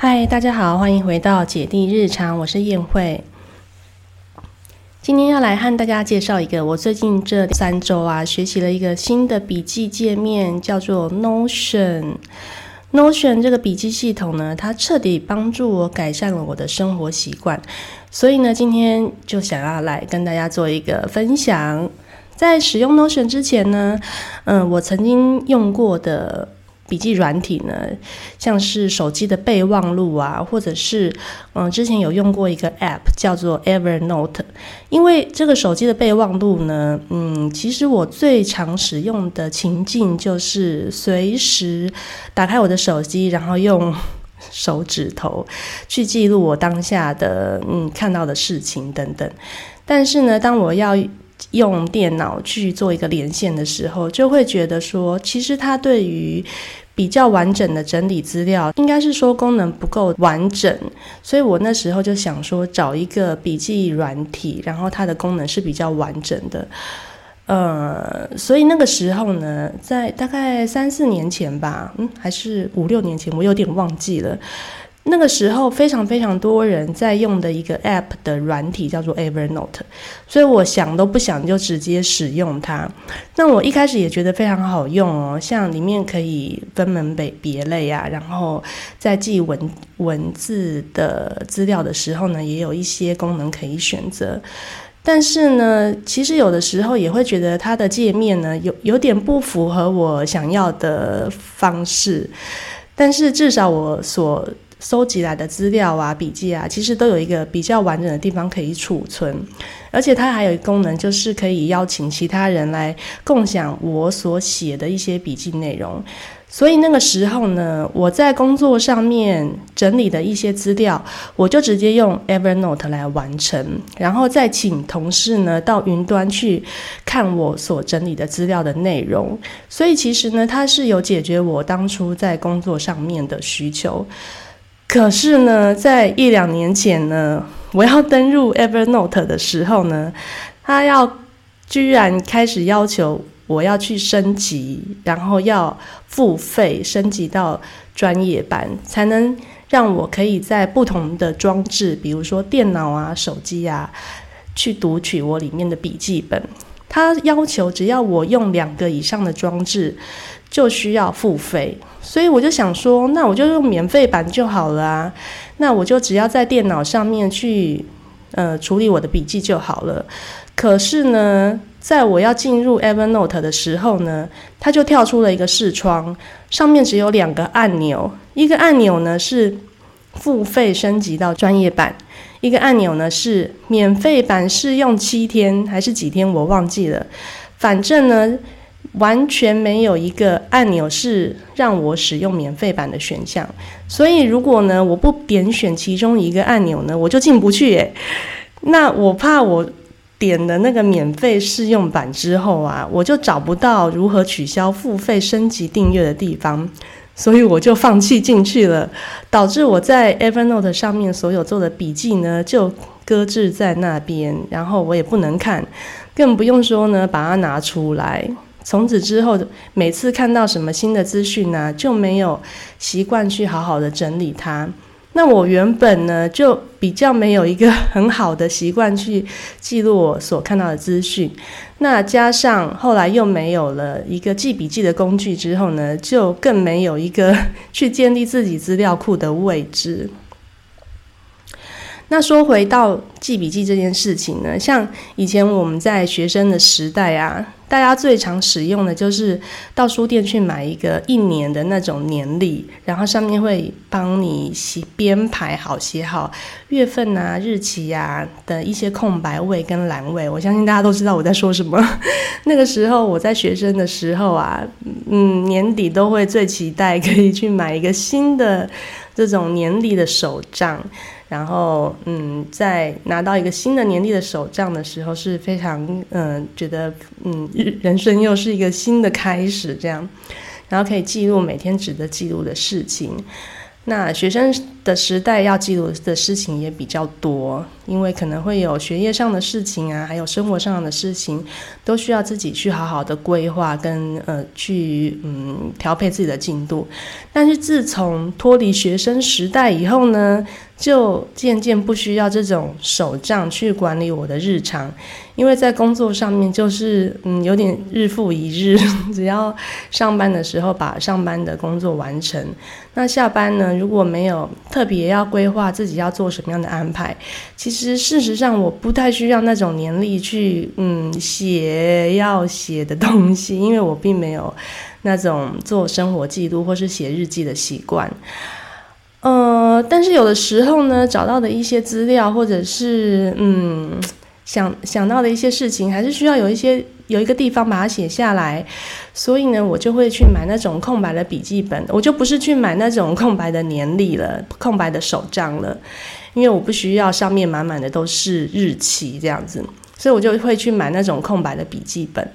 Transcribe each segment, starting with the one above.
嗨，大家好，欢迎回到姐弟日常，我是燕慧。今天要来和大家介绍一个我最近这三周啊学习了一个新的笔记界面，叫做 Notion。Notion 这个笔记系统呢，它彻底帮助我改善了我的生活习惯，所以呢，今天就想要来跟大家做一个分享。在使用 Notion 之前呢，嗯，我曾经用过的。笔记软体呢，像是手机的备忘录啊，或者是嗯，之前有用过一个 App 叫做 Evernote。因为这个手机的备忘录呢，嗯，其实我最常使用的情境就是随时打开我的手机，然后用 手指头去记录我当下的嗯看到的事情等等。但是呢，当我要用电脑去做一个连线的时候，就会觉得说，其实它对于比较完整的整理资料，应该是说功能不够完整，所以我那时候就想说，找一个笔记软体，然后它的功能是比较完整的。呃，所以那个时候呢，在大概三四年前吧，嗯，还是五六年前，我有点忘记了。那个时候非常非常多人在用的一个 App 的软体叫做 Evernote，所以我想都不想就直接使用它。那我一开始也觉得非常好用哦，像里面可以分门别别类啊，然后在记文文字的资料的时候呢，也有一些功能可以选择。但是呢，其实有的时候也会觉得它的界面呢有有点不符合我想要的方式。但是至少我所收集来的资料啊、笔记啊，其实都有一个比较完整的地方可以储存，而且它还有一个功能，就是可以邀请其他人来共享我所写的一些笔记内容。所以那个时候呢，我在工作上面整理的一些资料，我就直接用 Evernote 来完成，然后再请同事呢到云端去看我所整理的资料的内容。所以其实呢，它是有解决我当初在工作上面的需求。可是呢，在一两年前呢，我要登入 Evernote 的时候呢，他要居然开始要求我要去升级，然后要付费升级到专业版，才能让我可以在不同的装置，比如说电脑啊、手机啊，去读取我里面的笔记本。他要求只要我用两个以上的装置，就需要付费。所以我就想说，那我就用免费版就好了啊。那我就只要在电脑上面去呃处理我的笔记就好了。可是呢，在我要进入 Evernote 的时候呢，它就跳出了一个视窗，上面只有两个按钮，一个按钮呢是付费升级到专业版，一个按钮呢是免费版试用七天还是几天我忘记了，反正呢。完全没有一个按钮是让我使用免费版的选项，所以如果呢我不点选其中一个按钮呢，我就进不去耶。那我怕我点了那个免费试用版之后啊，我就找不到如何取消付费升级订阅的地方，所以我就放弃进去了，导致我在 Evernote 上面所有做的笔记呢就搁置在那边，然后我也不能看，更不用说呢把它拿出来。从此之后，每次看到什么新的资讯呢，就没有习惯去好好的整理它。那我原本呢，就比较没有一个很好的习惯去记录我所看到的资讯。那加上后来又没有了一个记笔记的工具之后呢，就更没有一个 去建立自己资料库的位置。那说回到记笔记这件事情呢，像以前我们在学生的时代啊，大家最常使用的就是到书店去买一个一年的那种年历，然后上面会帮你写编排好、写好月份啊、日期呀的一些空白位跟栏位。我相信大家都知道我在说什么。那个时候我在学生的时候啊，嗯，年底都会最期待可以去买一个新的这种年历的手账。然后，嗯，在拿到一个新的年历的手账的时候，是非常，嗯，觉得，嗯，人生又是一个新的开始，这样，然后可以记录每天值得记录的事情。那学生的时代要记录的事情也比较多，因为可能会有学业上的事情啊，还有生活上的事情，都需要自己去好好的规划跟呃去嗯调配自己的进度。但是自从脱离学生时代以后呢，就渐渐不需要这种手账去管理我的日常，因为在工作上面就是嗯有点日复一日，只要上班的时候把上班的工作完成，那下班呢？如果没有特别要规划自己要做什么样的安排，其实事实上我不太需要那种年历去嗯写要写的东西，因为我并没有那种做生活记录或是写日记的习惯。呃，但是有的时候呢，找到的一些资料或者是嗯想想到的一些事情，还是需要有一些。有一个地方把它写下来，所以呢，我就会去买那种空白的笔记本，我就不是去买那种空白的年历了，空白的手账了，因为我不需要上面满满的都是日期这样子，所以我就会去买那种空白的笔记本。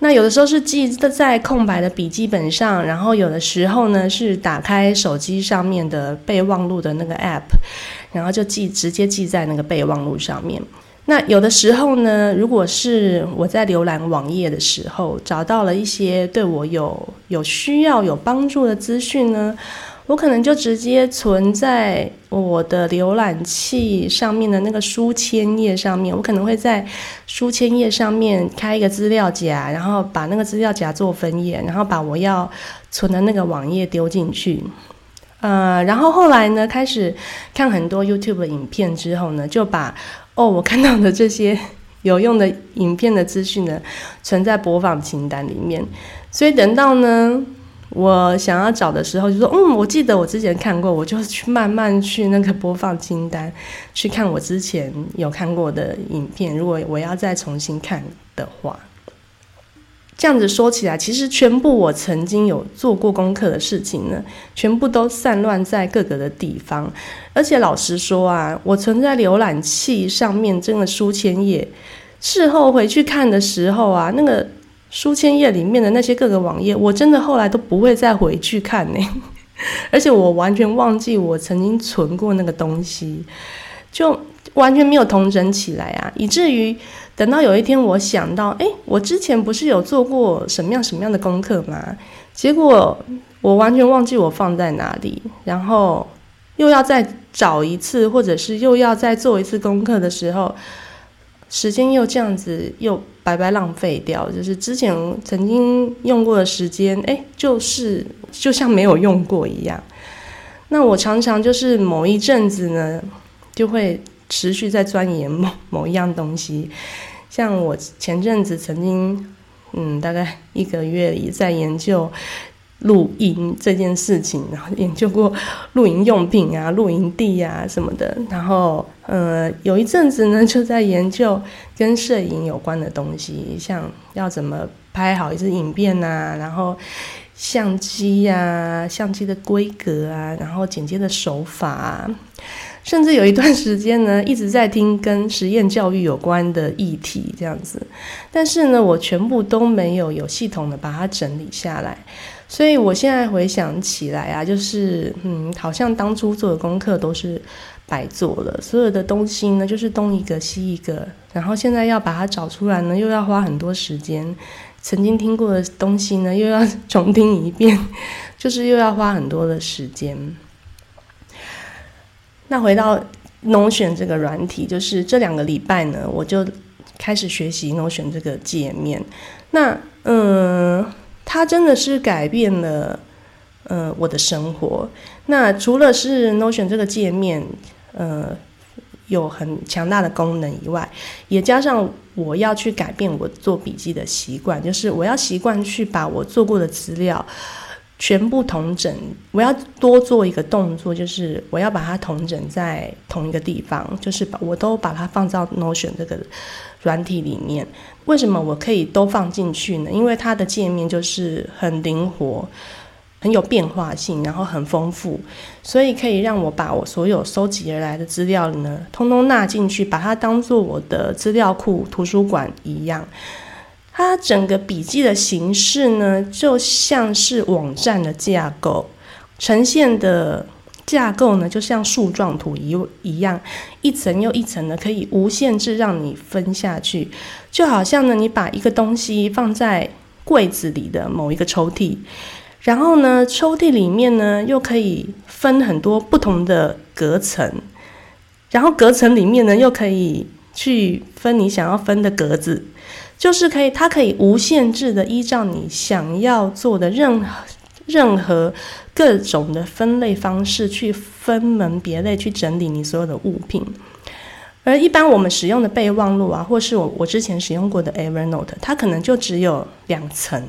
那有的时候是记在空白的笔记本上，然后有的时候呢是打开手机上面的备忘录的那个 app，然后就记直接记在那个备忘录上面。那有的时候呢，如果是我在浏览网页的时候，找到了一些对我有有需要、有帮助的资讯呢，我可能就直接存在我的浏览器上面的那个书签页上面。我可能会在书签页上面开一个资料夹，然后把那个资料夹做分页，然后把我要存的那个网页丢进去。呃，然后后来呢，开始看很多 YouTube 的影片之后呢，就把。哦，我看到的这些有用的影片的资讯呢，存在播放清单里面。所以等到呢，我想要找的时候，就说：“嗯，我记得我之前看过，我就去慢慢去那个播放清单去看我之前有看过的影片。如果我要再重新看的话。”这样子说起来，其实全部我曾经有做过功课的事情呢，全部都散乱在各个的地方。而且老实说啊，我存在浏览器上面这个书签页，事后回去看的时候啊，那个书签页里面的那些各个网页，我真的后来都不会再回去看呢。而且我完全忘记我曾经存过那个东西，就完全没有同整起来啊，以至于。等到有一天，我想到，哎，我之前不是有做过什么样什么样的功课吗？结果我完全忘记我放在哪里，然后又要再找一次，或者是又要再做一次功课的时候，时间又这样子又白白浪费掉，就是之前曾经用过的时间，哎，就是就像没有用过一样。那我常常就是某一阵子呢，就会。持续在钻研某某一样东西，像我前阵子曾经，嗯，大概一个月里在研究露营这件事情，然后研究过露营用品啊、露营地啊什么的，然后呃，有一阵子呢就在研究跟摄影有关的东西，像要怎么拍好一支影片啊，然后相机呀、相机的规格啊，然后剪接的手法啊。甚至有一段时间呢，一直在听跟实验教育有关的议题这样子，但是呢，我全部都没有有系统的把它整理下来，所以我现在回想起来啊，就是嗯，好像当初做的功课都是白做了，所有的东西呢，就是东一个西一个，然后现在要把它找出来呢，又要花很多时间，曾经听过的东西呢，又要重听一遍，就是又要花很多的时间。那回到 Notion 这个软体，就是这两个礼拜呢，我就开始学习 Notion 这个界面。那嗯，它真的是改变了呃我的生活。那除了是 Notion 这个界面，呃，有很强大的功能以外，也加上我要去改变我做笔记的习惯，就是我要习惯去把我做过的资料。全部同整，我要多做一个动作，就是我要把它同整在同一个地方，就是把我都把它放到 Notion 这个软体里面。为什么我可以都放进去呢？因为它的界面就是很灵活、很有变化性，然后很丰富，所以可以让我把我所有收集而来的资料呢，通通纳进去，把它当做我的资料库、图书馆一样。它整个笔记的形式呢，就像是网站的架构，呈现的架构呢，就像树状图一一样，一层又一层的，可以无限制让你分下去。就好像呢，你把一个东西放在柜子里的某一个抽屉，然后呢，抽屉里面呢又可以分很多不同的隔层，然后隔层里面呢又可以去分你想要分的格子，就是可以，它可以无限制的依照你想要做的任何。任何各种的分类方式去分门别类去整理你所有的物品，而一般我们使用的备忘录啊，或是我我之前使用过的 Evernote，它可能就只有两层，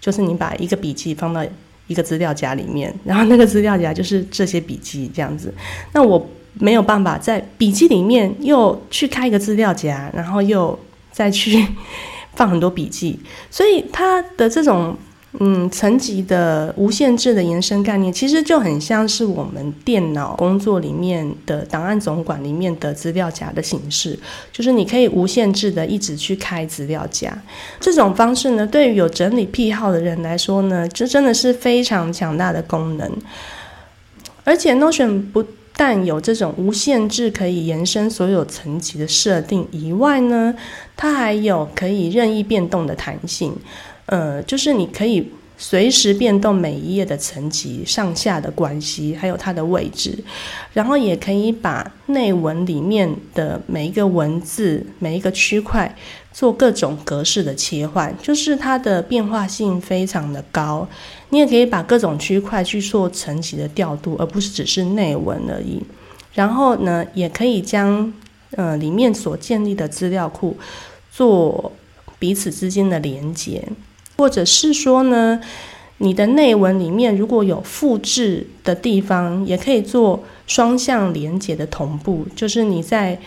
就是你把一个笔记放到一个资料夹里面，然后那个资料夹就是这些笔记这样子。那我没有办法在笔记里面又去开一个资料夹，然后又再去 放很多笔记，所以它的这种。嗯，层级的无限制的延伸概念，其实就很像是我们电脑工作里面的档案总管里面的资料夹的形式，就是你可以无限制的一直去开资料夹。这种方式呢，对于有整理癖好的人来说呢，这真的是非常强大的功能。而且 Notion 不但有这种无限制可以延伸所有层级的设定以外呢，它还有可以任意变动的弹性。呃，就是你可以随时变动每一页的层级上下的关系，还有它的位置，然后也可以把内文里面的每一个文字、每一个区块做各种格式的切换，就是它的变化性非常的高。你也可以把各种区块去做层级的调度，而不是只是内文而已。然后呢，也可以将呃里面所建立的资料库做彼此之间的连接。或者是说呢，你的内文里面如果有复制的地方，也可以做双向连接的同步，就是你在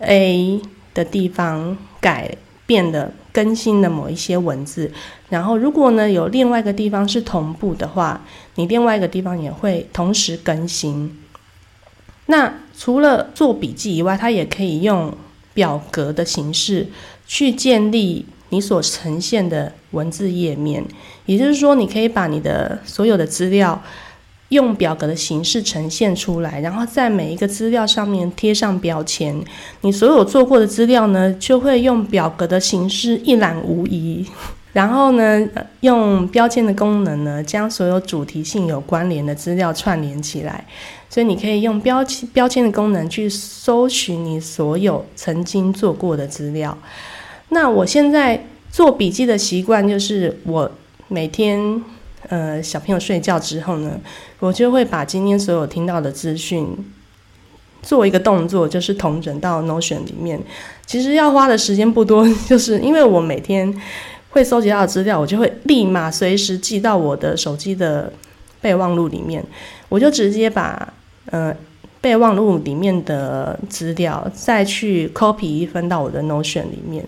A 的地方改变的更新的某一些文字，然后如果呢有另外一个地方是同步的话，你另外一个地方也会同时更新。那除了做笔记以外，它也可以用表格的形式去建立。你所呈现的文字页面，也就是说，你可以把你的所有的资料用表格的形式呈现出来，然后在每一个资料上面贴上标签。你所有做过的资料呢，就会用表格的形式一览无遗。然后呢，用标签的功能呢，将所有主题性有关联的资料串联起来。所以你可以用标签标签的功能去搜寻你所有曾经做过的资料。那我现在做笔记的习惯就是，我每天呃小朋友睡觉之后呢，我就会把今天所有听到的资讯做一个动作，就是同整到 Notion 里面。其实要花的时间不多，就是因为我每天会搜集到的资料，我就会立马随时记到我的手机的备忘录里面，我就直接把呃。备忘录里面的资料，再去 copy 一份到我的 Notion 里面。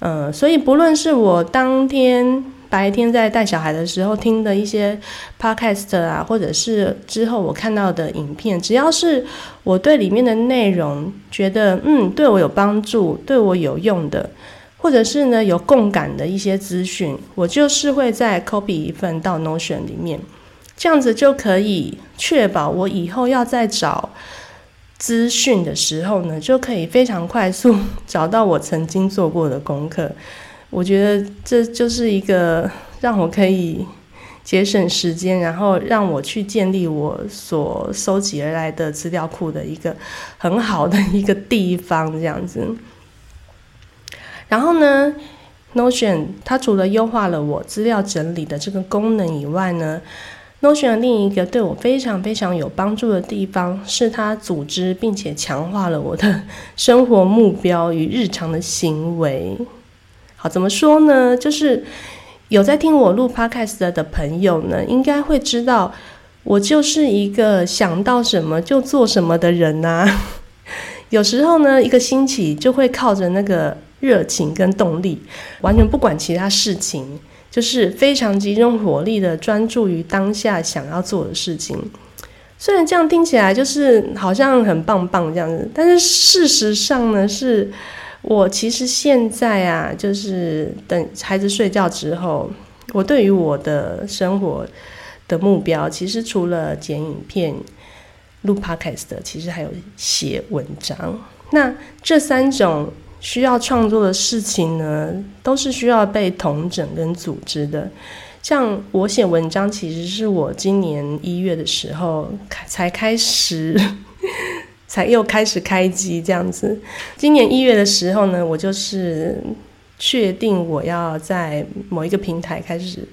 嗯，所以不论是我当天白天在带小孩的时候听的一些 podcast 啊，或者是之后我看到的影片，只要是我对里面的内容觉得嗯对我有帮助、对我有用的，或者是呢有共感的一些资讯，我就是会在 copy 一份到 Notion 里面。这样子就可以确保我以后要在找资讯的时候呢，就可以非常快速找到我曾经做过的功课。我觉得这就是一个让我可以节省时间，然后让我去建立我所收集而来的资料库的一个很好的一个地方。这样子，然后呢，Notion 它除了优化了我资料整理的这个功能以外呢，Notion 的另一个对我非常非常有帮助的地方，是它组织并且强化了我的生活目标与日常的行为。好，怎么说呢？就是有在听我录 Podcast 的朋友呢，应该会知道，我就是一个想到什么就做什么的人呐。有时候呢，一个星期就会靠着那个热情跟动力，完全不管其他事情。就是非常集中火力的专注于当下想要做的事情，虽然这样听起来就是好像很棒棒这样子，但是事实上呢，是我其实现在啊，就是等孩子睡觉之后，我对于我的生活的目标，其实除了剪影片，录 podcast，其实还有写文章。那这三种需要创作的事情呢，都是需要被统整跟组织的。像我写文章，其实是我今年一月的时候才开始，才又开始开机这样子。今年一月的时候呢，我就是确定我要在某一个平台开始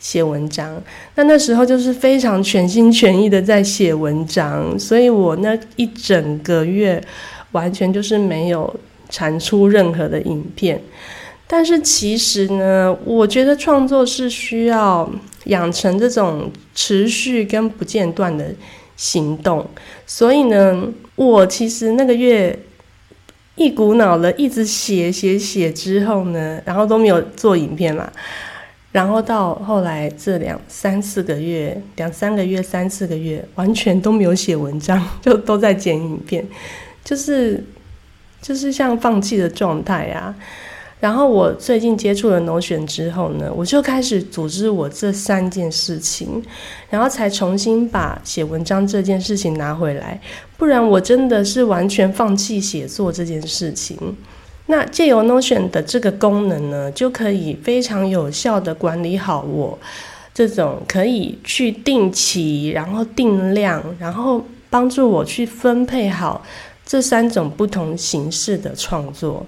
写文章。那那时候就是非常全心全意的在写文章，所以我那一整个月完全就是没有产出任何的影片。但是其实呢，我觉得创作是需要养成这种持续跟不间断的行动。所以呢，我其实那个月一股脑的一直写写写之后呢，然后都没有做影片嘛。然后到后来这两三四个月，两三个月、三四个月，完全都没有写文章，就都在剪影片，就是就是像放弃的状态啊。然后我最近接触了 Notion 之后呢，我就开始组织我这三件事情，然后才重新把写文章这件事情拿回来。不然我真的是完全放弃写作这件事情。那借由 Notion 的这个功能呢，就可以非常有效的管理好我这种可以去定期，然后定量，然后帮助我去分配好这三种不同形式的创作。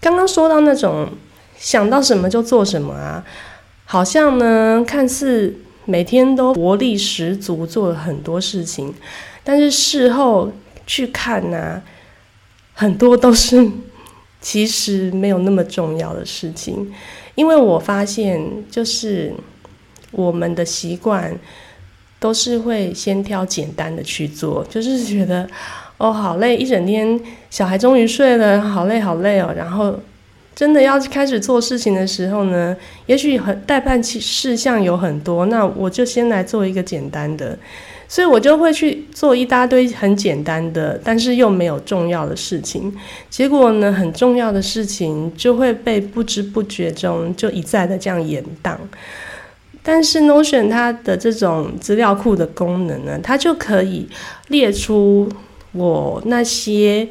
刚刚说到那种想到什么就做什么啊，好像呢看似每天都活力十足，做了很多事情，但是事后去看呢，很多都是其实没有那么重要的事情，因为我发现就是我们的习惯都是会先挑简单的去做，就是觉得。哦，好累，一整天，小孩终于睡了，好累，好累哦。然后，真的要开始做事情的时候呢，也许很代办事项有很多，那我就先来做一个简单的，所以我就会去做一大堆很简单的，但是又没有重要的事情。结果呢，很重要的事情就会被不知不觉中就一再的这样延宕。但是 Notion 它的这种资料库的功能呢，它就可以列出。我那些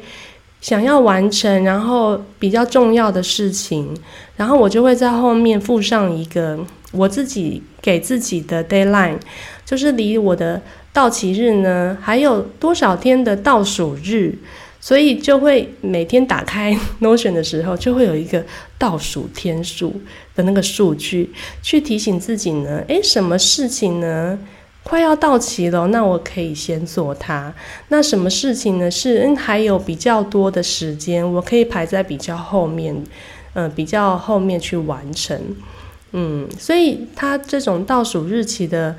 想要完成，然后比较重要的事情，然后我就会在后面附上一个我自己给自己的 deadline，就是离我的到期日呢还有多少天的倒数日，所以就会每天打开 Notion 的时候，就会有一个倒数天数的那个数据，去提醒自己呢，诶，什么事情呢？快要到期了，那我可以先做它。那什么事情呢？是嗯，还有比较多的时间，我可以排在比较后面，嗯，比较后面去完成。嗯，所以它这种倒数日期的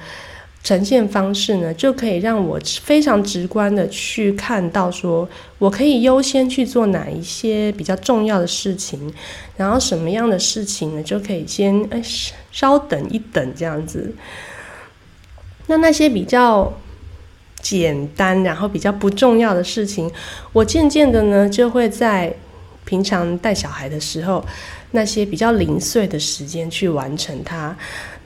呈现方式呢，就可以让我非常直观的去看到，说我可以优先去做哪一些比较重要的事情，然后什么样的事情呢，就可以先哎稍等一等这样子。那那些比较简单，然后比较不重要的事情，我渐渐的呢，就会在平常带小孩的时候，那些比较零碎的时间去完成它。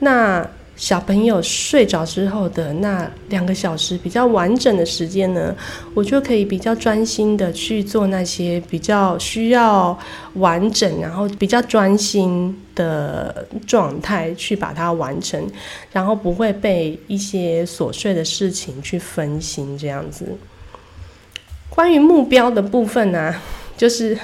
那小朋友睡着之后的那两个小时比较完整的时间呢，我就可以比较专心的去做那些比较需要完整，然后比较专心的状态去把它完成，然后不会被一些琐碎的事情去分心这样子。关于目标的部分呢，就是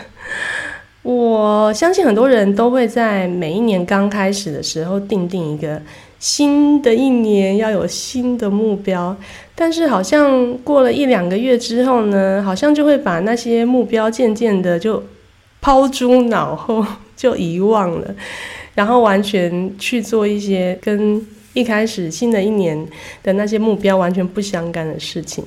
我相信很多人都会在每一年刚开始的时候定定一个。新的一年要有新的目标，但是好像过了一两个月之后呢，好像就会把那些目标渐渐的就抛诸脑后，就遗忘了，然后完全去做一些跟一开始新的一年的那些目标完全不相干的事情。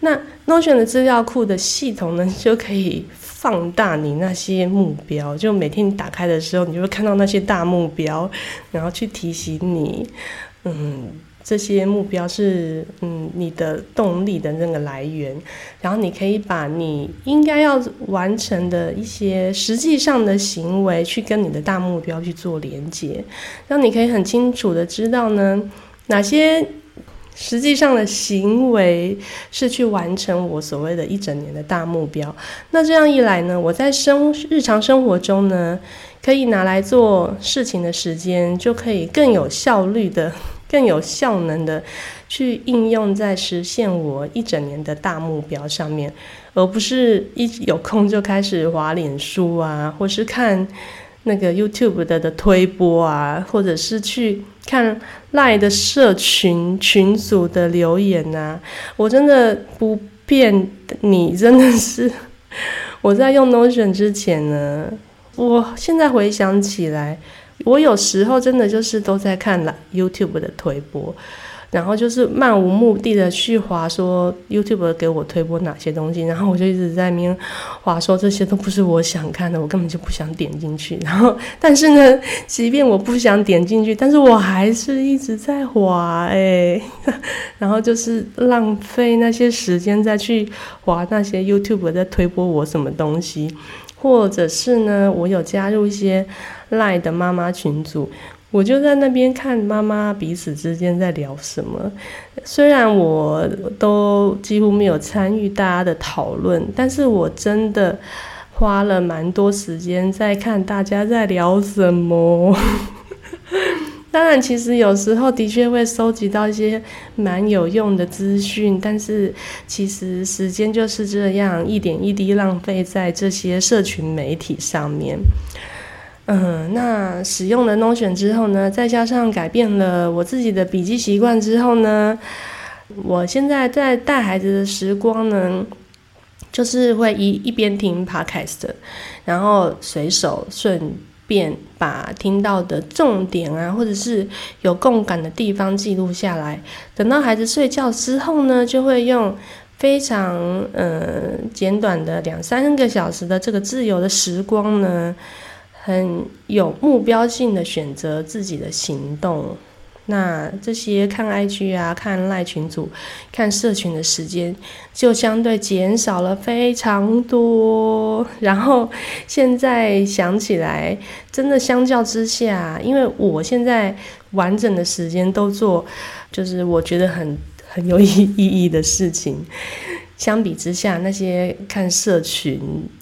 那 Notion 的资料库的系统呢，就可以。放大你那些目标，就每天你打开的时候，你就会看到那些大目标，然后去提醒你，嗯，这些目标是嗯你的动力的那个来源，然后你可以把你应该要完成的一些实际上的行为，去跟你的大目标去做连接，让你可以很清楚的知道呢哪些。实际上的行为是去完成我所谓的一整年的大目标。那这样一来呢，我在生日常生活中呢，可以拿来做事情的时间，就可以更有效率的、更有效能的去应用在实现我一整年的大目标上面，而不是一有空就开始滑脸书啊，或是看。那个 YouTube 的的推播啊，或者是去看 Line 的社群群组的留言呐，我真的不骗你，真的是 我在用 Notion 之前呢，我现在回想起来，我有时候真的就是都在看 YouTube 的推播。然后就是漫无目的的去划，说 YouTube 给我推播哪些东西，然后我就一直在那边划，说这些都不是我想看的，我根本就不想点进去。然后，但是呢，即便我不想点进去，但是我还是一直在划，哎，然后就是浪费那些时间再去划那些 YouTube 在推播我什么东西，或者是呢，我有加入一些赖的妈妈群组。我就在那边看妈妈彼此之间在聊什么，虽然我都几乎没有参与大家的讨论，但是我真的花了蛮多时间在看大家在聊什么。当然，其实有时候的确会收集到一些蛮有用的资讯，但是其实时间就是这样一点一滴浪费在这些社群媒体上面。嗯，那使用了 Notion 之后呢，再加上改变了我自己的笔记习惯之后呢，我现在在带孩子的时光呢，就是会一一边听 Podcast，然后随手顺便把听到的重点啊，或者是有共感的地方记录下来。等到孩子睡觉之后呢，就会用非常嗯简短的两三个小时的这个自由的时光呢。很有目标性的选择自己的行动，那这些看 IG 啊、看赖群组、看社群的时间就相对减少了非常多。然后现在想起来，真的相较之下，因为我现在完整的时间都做，就是我觉得很很有意意义的事情，相比之下，那些看社群。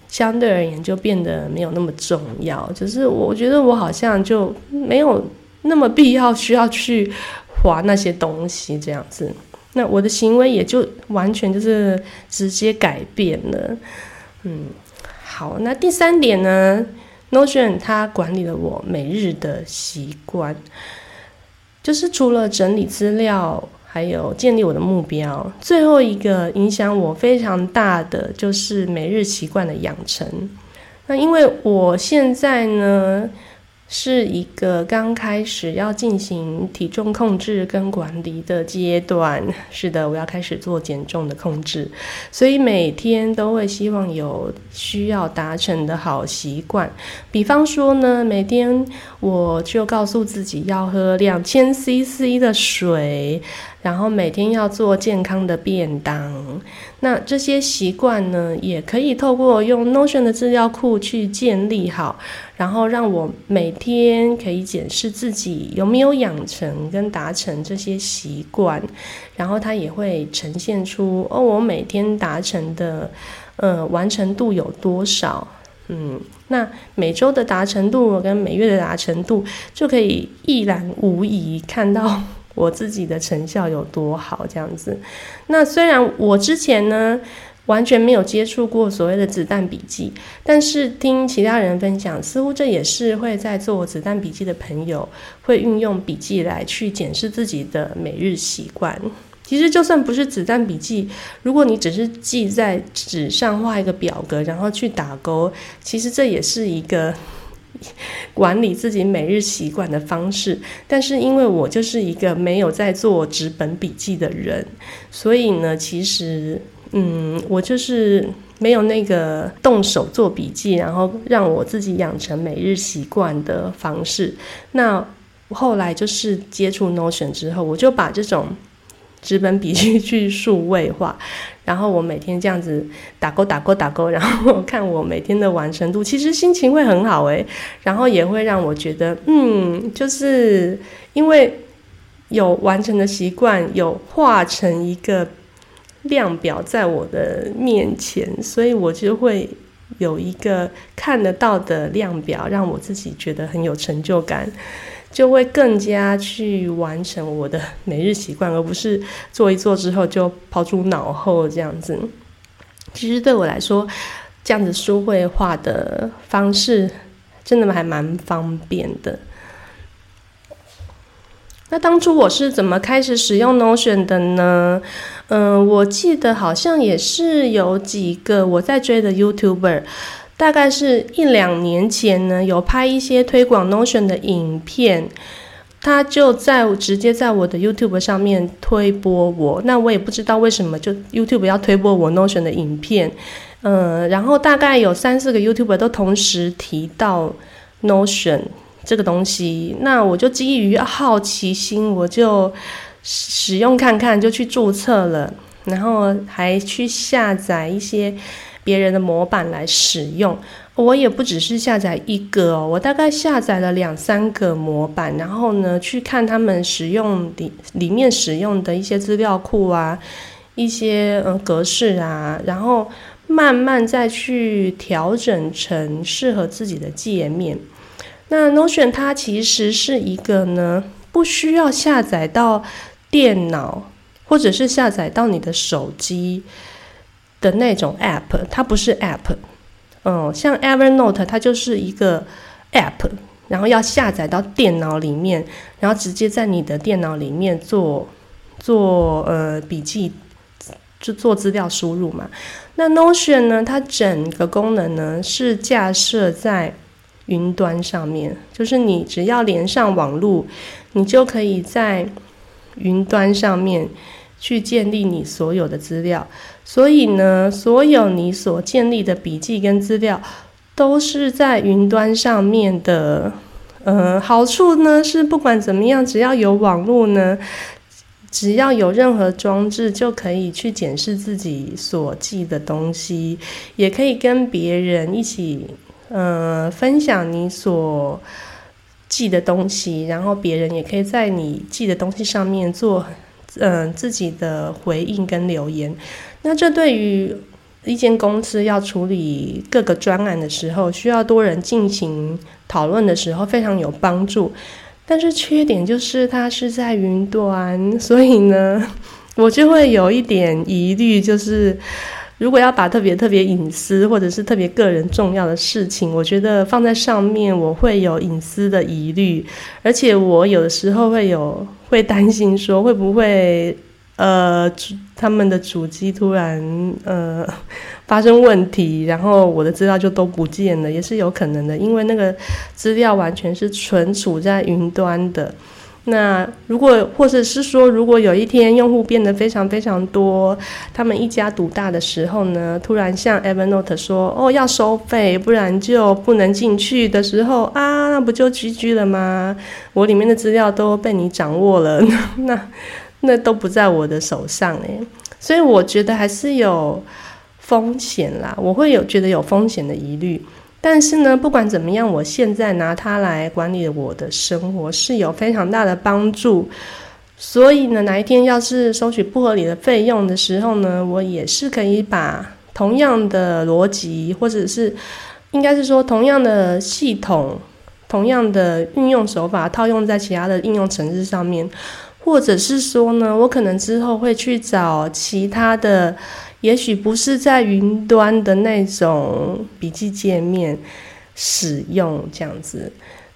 相对而言就变得没有那么重要，就是我觉得我好像就没有那么必要需要去划那些东西这样子，那我的行为也就完全就是直接改变了。嗯，好，那第三点呢，Notion 它管理了我每日的习惯，就是除了整理资料。还有建立我的目标，最后一个影响我非常大的就是每日习惯的养成。那因为我现在呢。是一个刚开始要进行体重控制跟管理的阶段。是的，我要开始做减重的控制，所以每天都会希望有需要达成的好习惯。比方说呢，每天我就告诉自己要喝两千 CC 的水，然后每天要做健康的便当。那这些习惯呢，也可以透过用 Notion 的资料库去建立好。然后让我每天可以检视自己有没有养成跟达成这些习惯，然后它也会呈现出哦，我每天达成的呃完成度有多少？嗯，那每周的达成度跟每月的达成度就可以一览无遗看到我自己的成效有多好这样子。那虽然我之前呢。完全没有接触过所谓的子弹笔记，但是听其他人分享，似乎这也是会在做子弹笔记的朋友会运用笔记来去检视自己的每日习惯。其实就算不是子弹笔记，如果你只是记在纸上画一个表格，然后去打勾，其实这也是一个 管理自己每日习惯的方式。但是因为我就是一个没有在做纸本笔记的人，所以呢，其实。嗯，我就是没有那个动手做笔记，然后让我自己养成每日习惯的方式。那后来就是接触 Notion 之后，我就把这种纸本笔记 去数位化，然后我每天这样子打勾打勾打勾，然后看我每天的完成度，其实心情会很好诶，然后也会让我觉得，嗯，就是因为。有完成的习惯，有化成一个量表在我的面前，所以我就会有一个看得到的量表，让我自己觉得很有成就感，就会更加去完成我的每日习惯，而不是做一做之后就抛诸脑后这样子。其实对我来说，这样子书绘画的方式真的还蛮方便的。那当初我是怎么开始使用 Notion 的呢？嗯，我记得好像也是有几个我在追的 YouTuber，大概是一两年前呢，有拍一些推广 Notion 的影片，他就在直接在我的 YouTube 上面推播我。那我也不知道为什么就 YouTube 要推播我 Notion 的影片，嗯，然后大概有三四个 YouTuber 都同时提到 Notion。这个东西，那我就基于好奇心，我就使用看看，就去注册了，然后还去下载一些别人的模板来使用。我也不只是下载一个，我大概下载了两三个模板，然后呢，去看他们使用里里面使用的一些资料库啊，一些呃格式啊，然后慢慢再去调整成适合自己的界面。那 Notion 它其实是一个呢，不需要下载到电脑或者是下载到你的手机的那种 App，它不是 App。嗯，像 Evernote 它就是一个 App，然后要下载到电脑里面，然后直接在你的电脑里面做做呃笔记，就做资料输入嘛。那 Notion 呢，它整个功能呢是架设在云端上面，就是你只要连上网络，你就可以在云端上面去建立你所有的资料。所以呢，所有你所建立的笔记跟资料都是在云端上面的。呃，好处呢是不管怎么样，只要有网络呢，只要有任何装置，就可以去检视自己所记的东西，也可以跟别人一起。呃，分享你所记的东西，然后别人也可以在你记的东西上面做嗯自己的回应跟留言。那这对于一间公司要处理各个专案的时候，需要多人进行讨论的时候，非常有帮助。但是缺点就是它是在云端，所以呢，我就会有一点疑虑，就是。如果要把特别特别隐私或者是特别个人重要的事情，我觉得放在上面我会有隐私的疑虑，而且我有的时候会有会担心说会不会呃他们的主机突然呃 发生问题，然后我的资料就都不见了，也是有可能的，因为那个资料完全是存储在云端的。那如果或者是说，如果有一天用户变得非常非常多，他们一家独大的时候呢，突然向 Evernote 说哦要收费，不然就不能进去的时候啊，那不就 GG 了吗？我里面的资料都被你掌握了，那那都不在我的手上诶。所以我觉得还是有风险啦，我会有觉得有风险的疑虑。但是呢，不管怎么样，我现在拿它来管理我的生活是有非常大的帮助。所以呢，哪一天要是收取不合理的费用的时候呢，我也是可以把同样的逻辑，或者是应该是说同样的系统、同样的运用手法套用在其他的应用程式上面，或者是说呢，我可能之后会去找其他的。也许不是在云端的那种笔记界面使用这样子。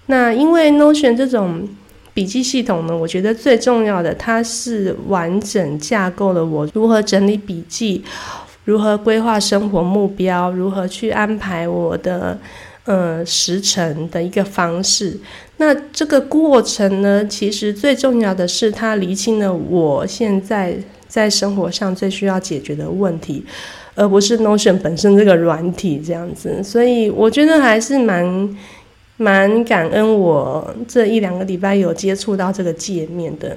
那因为 Notion 这种笔记系统呢，我觉得最重要的，它是完整架构了我如何整理笔记、如何规划生活目标、如何去安排我的呃时程的一个方式。那这个过程呢，其实最重要的是它厘清了我现在。在生活上最需要解决的问题，而不是 Notion 本身这个软体这样子，所以我觉得还是蛮蛮感恩我这一两个礼拜有接触到这个界面的。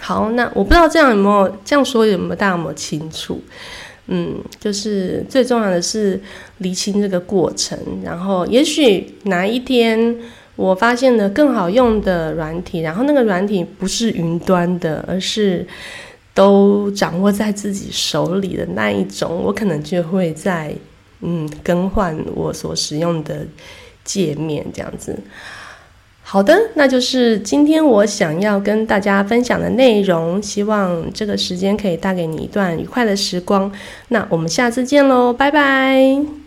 好，那我不知道这样有没有这样说有没有大家有没有清楚？嗯，就是最重要的是厘清这个过程，然后也许哪一天我发现了更好用的软体，然后那个软体不是云端的，而是都掌握在自己手里的那一种，我可能就会在嗯更换我所使用的界面这样子。好的，那就是今天我想要跟大家分享的内容。希望这个时间可以带给你一段愉快的时光。那我们下次见喽，拜拜。